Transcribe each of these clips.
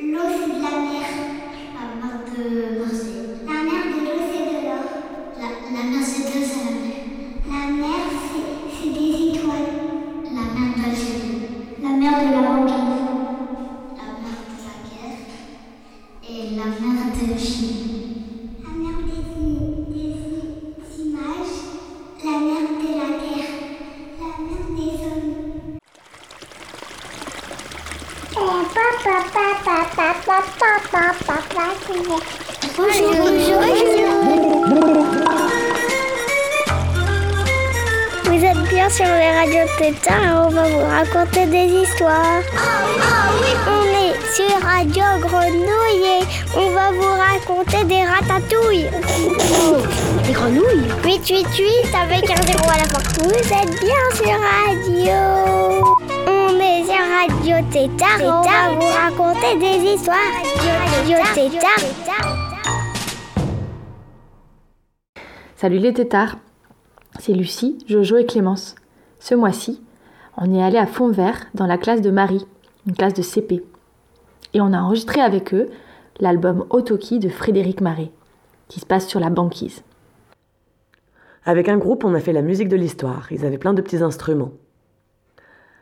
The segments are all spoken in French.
no des histoires. On est sur Radio Grenouille et on va vous raconter des ratatouilles. Des grenouilles 888 avec un zéro à la fin. Vous êtes bien sur Radio. On est sur Radio Tétard et on va vous raconter des histoires. Radio Tétard. Salut les tétards, c'est Lucie, Jojo et Clémence. Ce mois-ci, on est allé à Fontvert dans la classe de Marie, une classe de CP. Et on a enregistré avec eux l'album Otoki de Frédéric Marais, qui se passe sur la banquise. Avec un groupe, on a fait la musique de l'histoire. Ils avaient plein de petits instruments.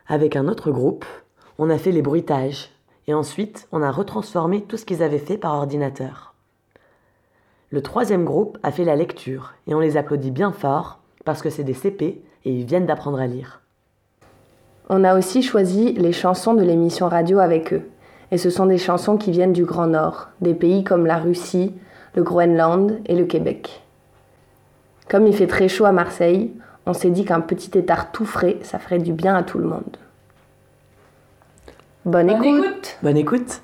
Avec un autre groupe, on a fait les bruitages. Et ensuite, on a retransformé tout ce qu'ils avaient fait par ordinateur. Le troisième groupe a fait la lecture. Et on les applaudit bien fort parce que c'est des CP et ils viennent d'apprendre à lire. On a aussi choisi les chansons de l'émission radio avec eux. Et ce sont des chansons qui viennent du Grand Nord, des pays comme la Russie, le Groenland et le Québec. Comme il fait très chaud à Marseille, on s'est dit qu'un petit étard tout frais, ça ferait du bien à tout le monde. Bonne, écoute. Bonne écoute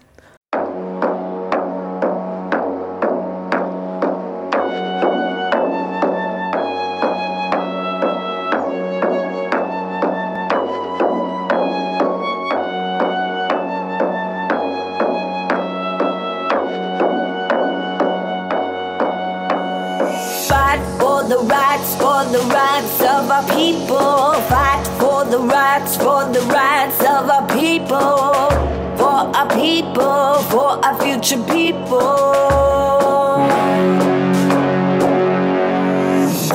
people, for our people, for our future people.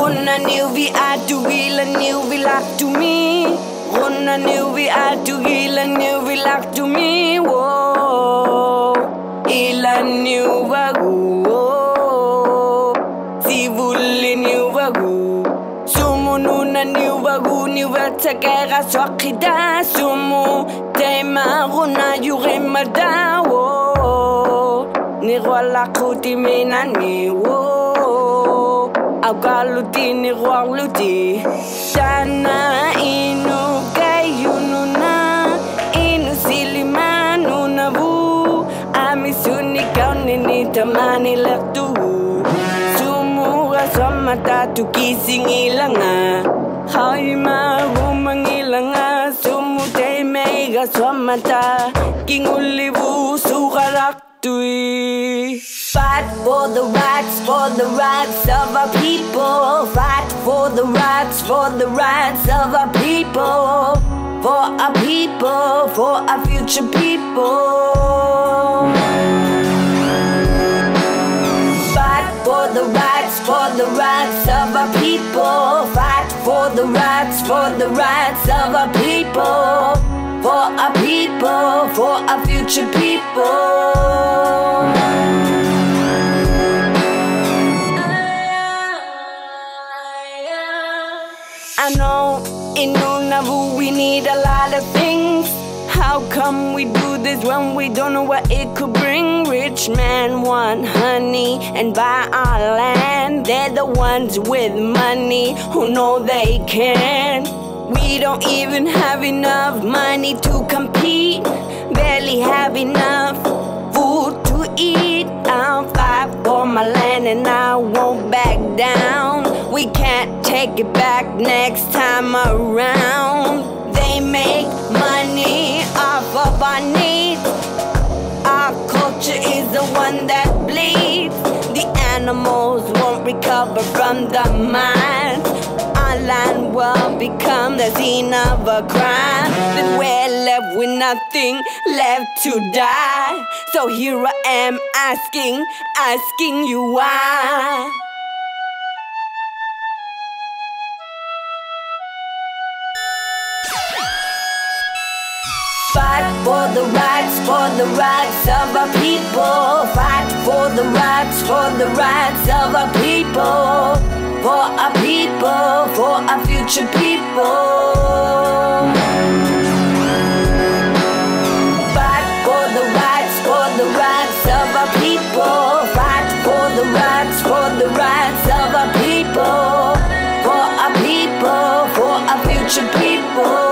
Una nuvia du gila nuvia to me. Una nuvia du gila nuvia to me. Whoa, ila nuvia niu نيوغو تكاغا sokida sumu. غيما غنا يغيما داو نغوالا قوتي مناني وو أو قالو دي نغوالو دي تانا إنو كايونو نا إنو سيليمانو نبو أمي سوني كوني نتماني لقتو Sumuha sa mata tukising ilanga Hay ma mega sama ta Kingulivu sukaraktui Fight for the rights, for the rights of our people. Fight for the rights, for the rights of our people. For our people, for our future people. Fight for the rights, for the rights of our people. Fight for the rights, for the rights of our people. For our people, for our future people. I know in Nunavut we need a lot of things. How come we do this when we don't know what it could bring? Rich men want honey and buy our land. They're the ones with money who know they can. We don't even have enough money to compete. Barely have enough food to eat. I'll fight for my land and I won't back down. We can't take it back next time around. They make money off of our needs. Our culture is the one that bleeds. The animals won't recover from the mines. Land will become the scene of a crime that we're left with nothing left to die. So here I am asking, asking you why. Fight for the rights, for the rights of our people. Fight for the rights, for the rights of our people. For our people, for our future people. Fight for the rights, for the rights of our people. Fight for the rights, for the rights of our people. For our people, for our future people.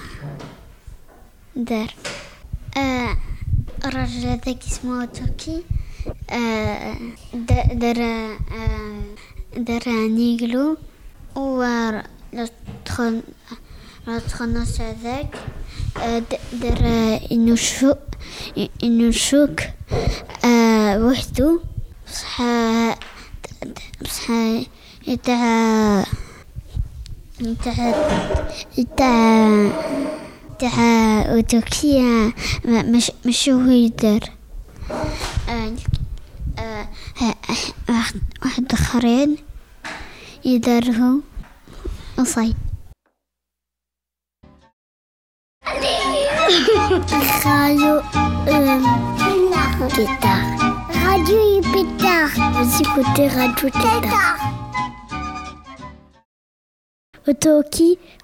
دار. آه الرجل هذاك اسمه توكي. آه، دار آه، دار نيغلو. و التخنص هذاك. آه، دار انو شوك وحدو. بصح بصح تاع تاع تاع فتح وتركيا مش مش هو يقدر. آه، آه، واحد اخرين يدرهم وصي خالو تيتار راديو يبيتار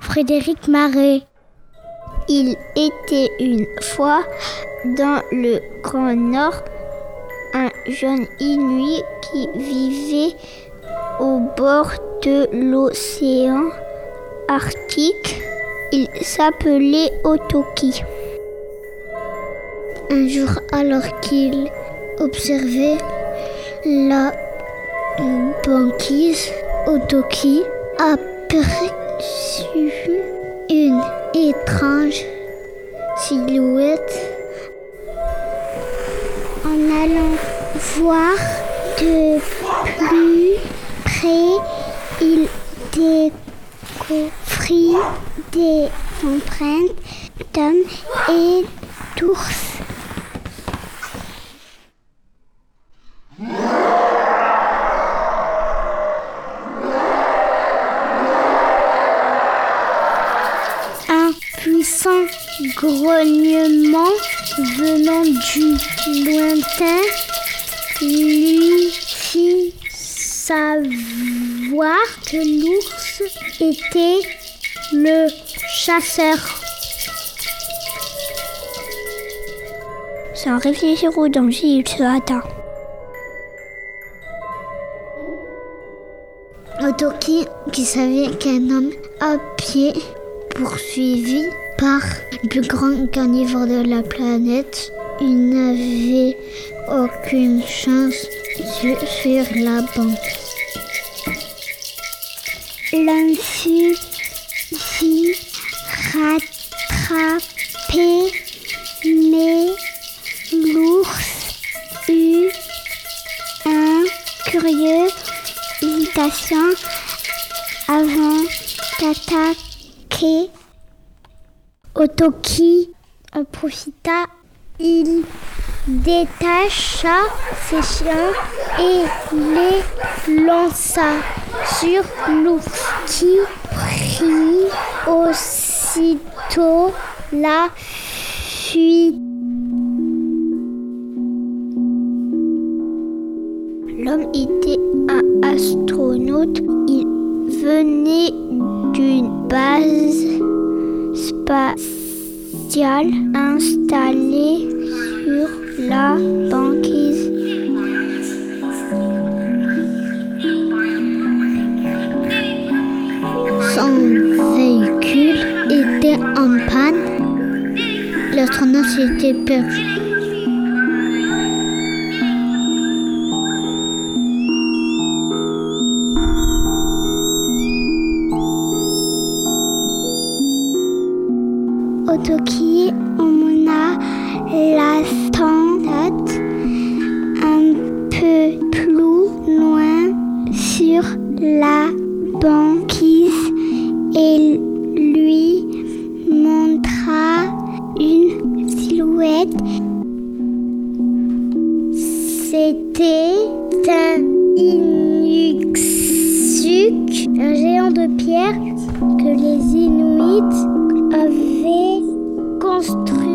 Frédéric Marais. Il était une fois dans le Grand Nord un jeune Inuit qui vivait au bord de l'océan Arctique. Il s'appelait Otoki. Un jour, alors qu'il observait la banquise, Otoki aperçut une étrange silhouette en allant voir de plus près, il découvrit des empreintes d'hommes et d'ours. Un puissant grognement venant du lointain lui fit savoir que l'ours était le chasseur. Sans réfléchir au danger, il se hâta. Otoki, qui savait qu'un homme à pied poursuivi par le plus grand carnivore de la planète, il n'avait aucune chance sur, la banque. L'homme fut Otoki en profita, il détacha ses chiens et les lança sur l'ours qui prit aussitôt la fuite. L'homme était un astronaute. Il venait d'une base spatiale installée sur la banquise. Son véhicule était en panne. L'astronaute s'était perdu. Pierre que les Inuits avaient construit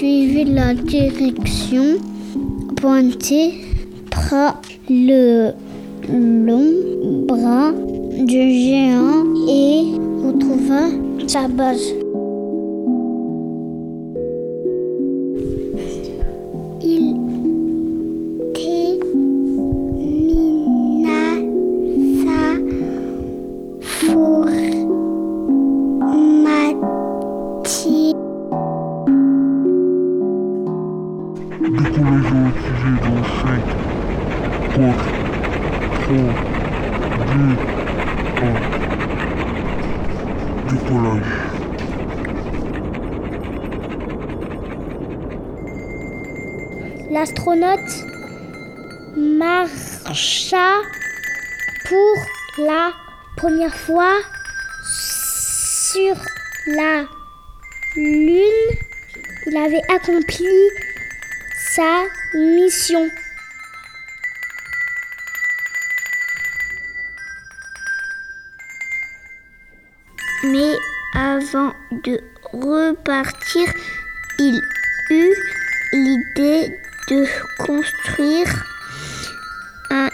Suivaient la direction pointée par le long bras du géant et retrouva sa base. Sur la Lune. Il avait accompli sa mission. Mais avant de repartir, il eut l'idée de construire un.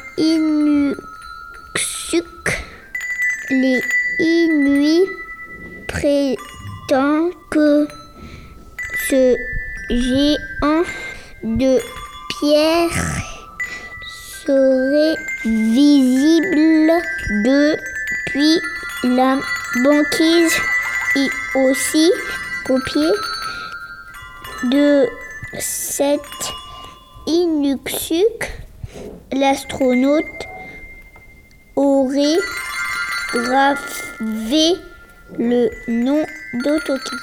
Les Inuits prétendent que ce géant de pierre serait visible depuis la banquise et aussi copié de cet Inuksuk, l'astronaute aurait gravé le nom d'Otoki.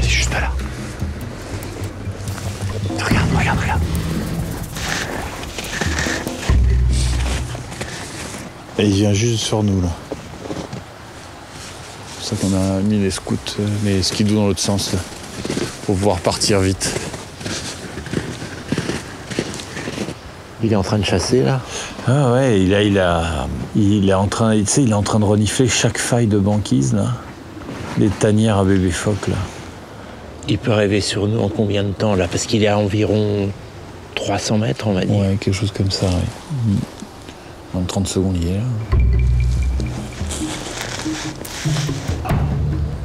C'est juste là. Regarde, regarde, regarde. Et il vient juste sur nous là. C'est pour ça qu'on a mis les scouts, euh, les skidoo dans l'autre sens là, pour pouvoir partir vite. Il est en train de chasser là. Ah ouais, il a, il a, il est en train, tu sais, il est en train de renifler chaque faille de banquise là, les tanières à bébé phoque là. Il peut rêver sur nous en combien de temps là? Parce qu'il est à environ 300 mètres, on va dire. Ouais, quelque chose comme ça. Ouais. En 30 secondes, il est là.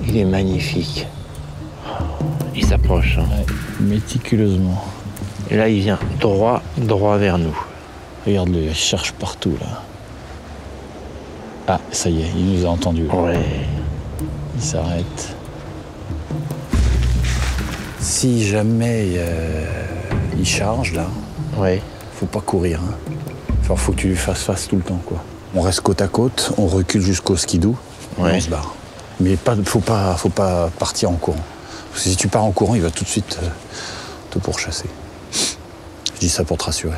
Il est magnifique. Il s'approche. hein. Ouais, méticuleusement. Et là, il vient droit, droit vers nous. Regarde-le, il cherche partout là. Ah, ça y est, il nous a entendus. Ouais. Il s'arrête. Si jamais euh, il charge là, Ouais. faut pas courir. Hein. Genre, faut que tu lui fasses face tout le temps quoi. On reste côte à côte, on recule jusqu'au skidoo, Ouais. on se barre. Mais pas, faut pas, faut pas partir en courant. Parce que si tu pars en courant, il va tout de suite euh, te pourchasser. Je dis ça pour te rassurer.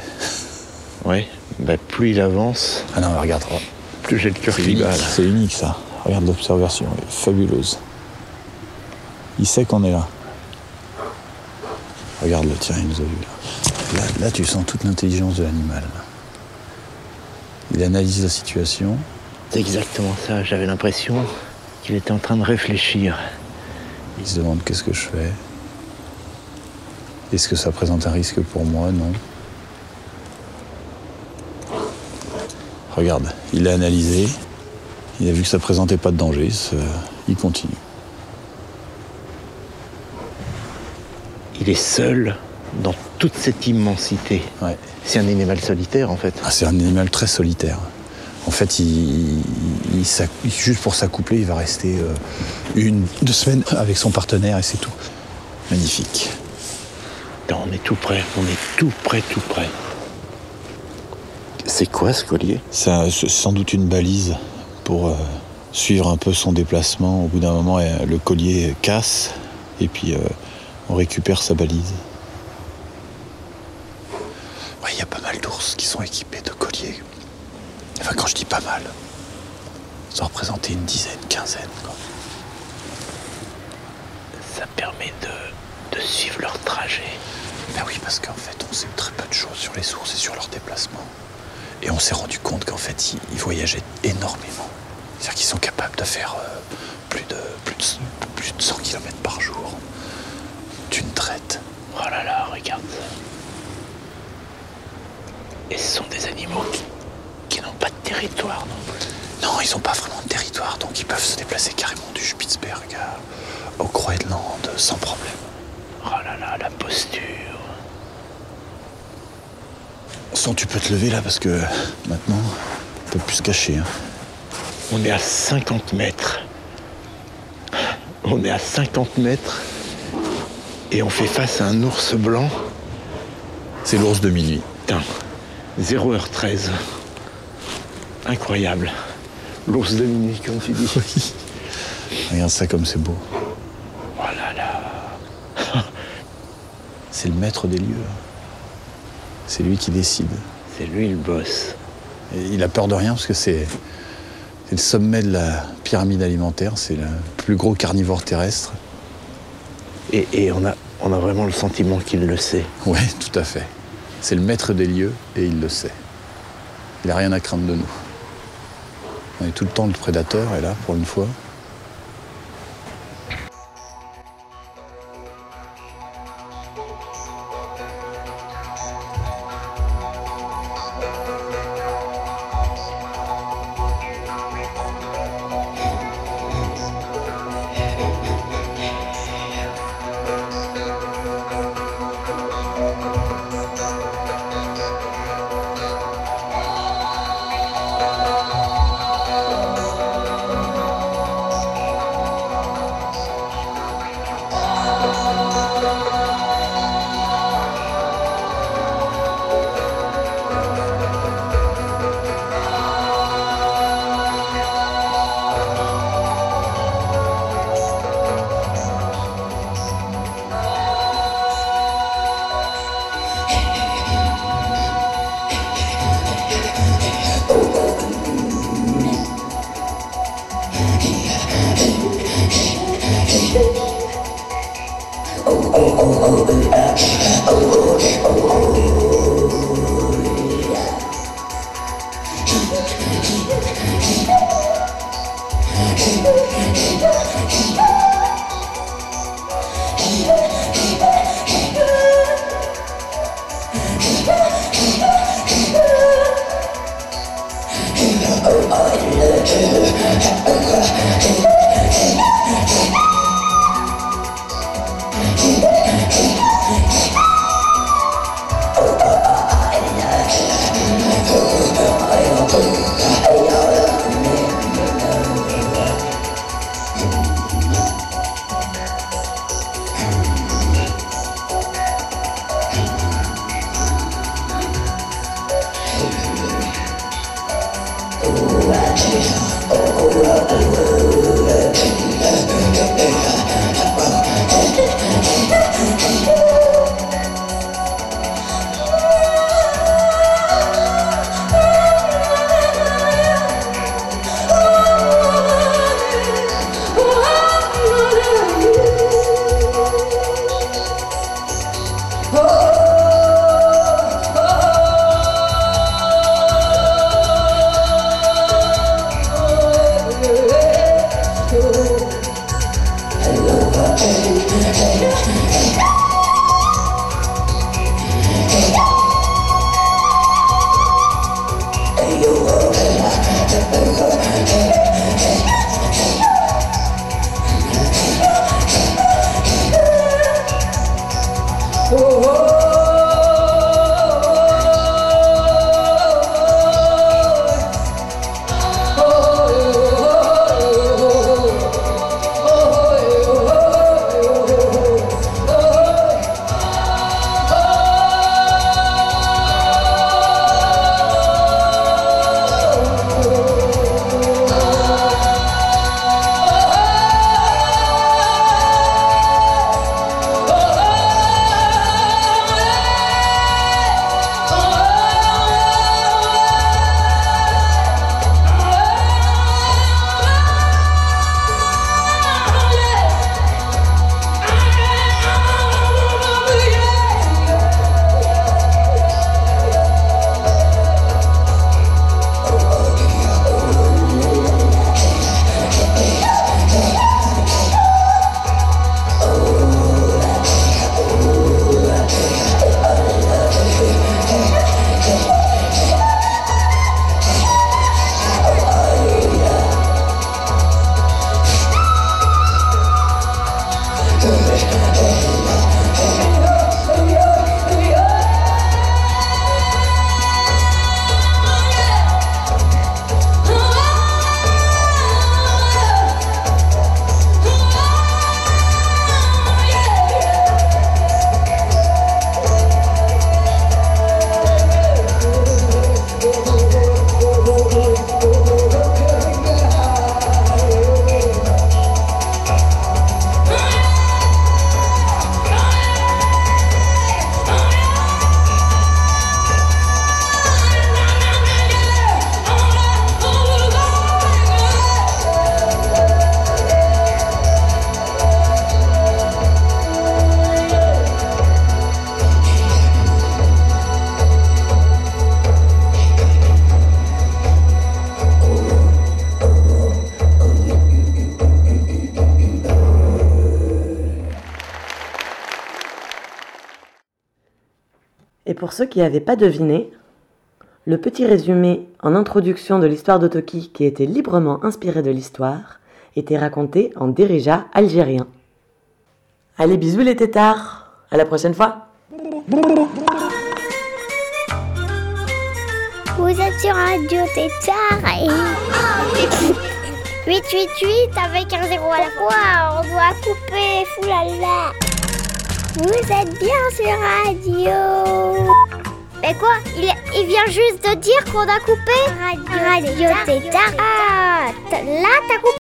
Ouais. Bah, plus il avance, Ah non, mais regarde, oh, plus j'ai le cœur c'est qui unique, bat. c'est unique ça. Regarde l'observation, elle est fabuleuse. Il sait qu'on est là. Regarde-le, tiens, il nous a vu là. Là, là, tu sens toute l'intelligence de l'animal. Il analyse la situation. C'est exactement ça. J'avais l'impression qu'il était en train de réfléchir. Il se demande qu'est-ce que je fais. Est-ce que ça présente un risque pour moi? Non. Regarde, il a analysé. Il a vu que ça présentait pas de danger. il continue. Il est seul dans toute cette immensité. Ouais. C'est un animal solitaire en fait. Ah, c'est un animal très solitaire. En fait, il, il s'ac- juste pour s'accoupler, il va rester euh, une, deux semaines avec son partenaire et c'est tout. Magnifique. On est tout près. On est tout près, tout près. C'est quoi ce collier? C'est sans doute une balise pour euh, suivre un peu son déplacement. Au bout d'un moment, euh, le collier casse et puis euh, on récupère sa balise. Ouais, il y a pas mal d'ours qui sont équipés de colliers. Enfin, quand je dis pas mal, ça représentait une dizaine, quinzaine. Quoi. Ça permet de, de suivre leur trajet. Ben oui, parce qu'en fait, on sait très peu de choses sur les sources et sur leur déplacement. Et on s'est rendu compte qu'en fait, ils, ils voyageaient énormément. C'est-à-dire qu'ils sont capables de faire euh, plus, de, plus, de, plus de 100 km par jour d'une traite. Oh là là, regarde ça. Et ce sont des animaux qui, qui n'ont pas de territoire non plus. Non, ils n'ont pas vraiment de territoire, donc ils peuvent se déplacer carrément du Spitzberg à- au Groenland sans problème. Oh là là, la posture. Sans tu peux te lever là parce que maintenant, on peut plus se cacher. hein. On est à 50 mètres. On est à 50 mètres. Et on fait face à un ours blanc. C'est l'ours de minuit. Putain, 0h13. Incroyable. L'ours de minuit, comme tu dis. Regarde ça comme c'est beau. Oh là là. C'est le maître des lieux. C'est lui qui décide. C'est lui le boss. Et il a peur de rien parce que c'est le sommet de la pyramide alimentaire. C'est le plus gros carnivore terrestre. Et, et on, a, on a vraiment le sentiment qu'il le sait. Ouais, tout à fait. C'est le maître des lieux et il le sait. Il n'a rien à craindre de nous. On est tout le temps le prédateur et là, pour une fois, Oh. Pour ceux qui n'avaient pas deviné, le petit résumé en introduction de l'histoire d'Otoki, qui était librement inspiré de l'histoire, était raconté en dérija algérien. Allez, bisous les tétards À la prochaine fois Vous êtes sur Radio Tétard et... 888 avec un zéro à la fois, on doit couper, foulala. Vous êtes bien sur Radio. Mais quoi il, il vient juste de dire qu'on a coupé Radio Tétard. Ah, là t'as coupé